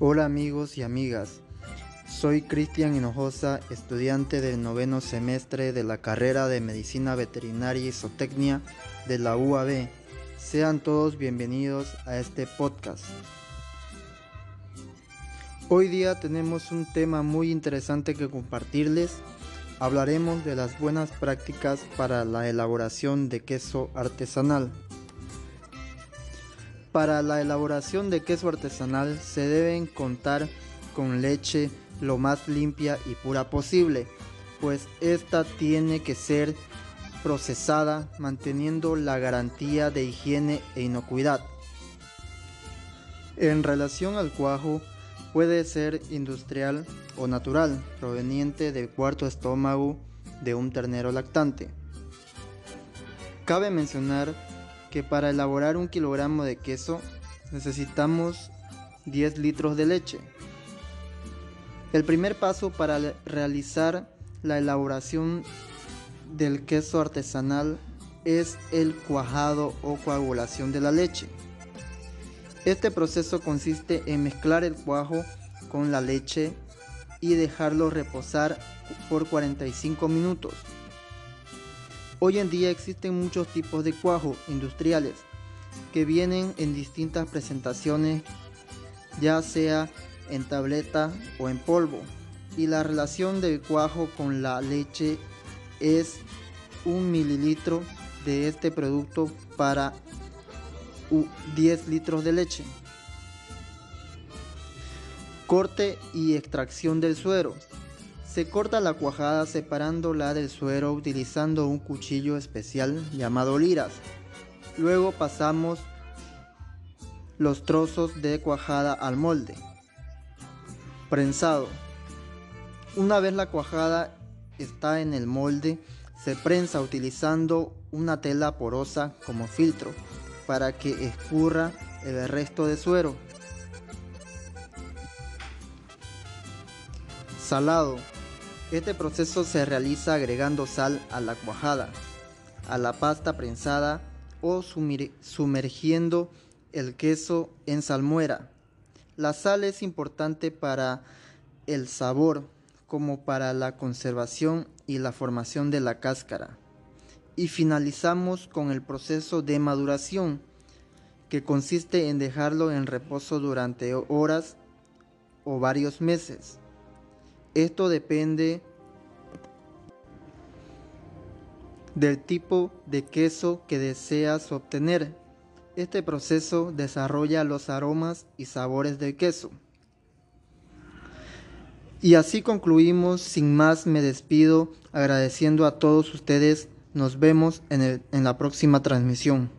Hola amigos y amigas, soy Cristian Hinojosa, estudiante del noveno semestre de la carrera de Medicina Veterinaria y Zootecnia de la UAB. Sean todos bienvenidos a este podcast. Hoy día tenemos un tema muy interesante que compartirles. Hablaremos de las buenas prácticas para la elaboración de queso artesanal. Para la elaboración de queso artesanal se deben contar con leche lo más limpia y pura posible, pues esta tiene que ser procesada manteniendo la garantía de higiene e inocuidad. En relación al cuajo, puede ser industrial o natural, proveniente del cuarto estómago de un ternero lactante. Cabe mencionar que para elaborar un kilogramo de queso necesitamos 10 litros de leche. El primer paso para realizar la elaboración del queso artesanal es el cuajado o coagulación de la leche. Este proceso consiste en mezclar el cuajo con la leche y dejarlo reposar por 45 minutos. Hoy en día existen muchos tipos de cuajo industriales que vienen en distintas presentaciones, ya sea en tableta o en polvo. Y la relación del cuajo con la leche es un mililitro de este producto para 10 litros de leche. Corte y extracción del suero. Se corta la cuajada separándola del suero utilizando un cuchillo especial llamado liras. Luego pasamos los trozos de cuajada al molde. Prensado. Una vez la cuajada está en el molde, se prensa utilizando una tela porosa como filtro para que escurra el resto de suero. Salado. Este proceso se realiza agregando sal a la cuajada, a la pasta prensada o sumergiendo el queso en salmuera. La sal es importante para el sabor como para la conservación y la formación de la cáscara. Y finalizamos con el proceso de maduración, que consiste en dejarlo en reposo durante horas o varios meses. Esto depende del tipo de queso que deseas obtener. Este proceso desarrolla los aromas y sabores del queso. Y así concluimos, sin más me despido agradeciendo a todos ustedes. Nos vemos en, la próxima transmisión.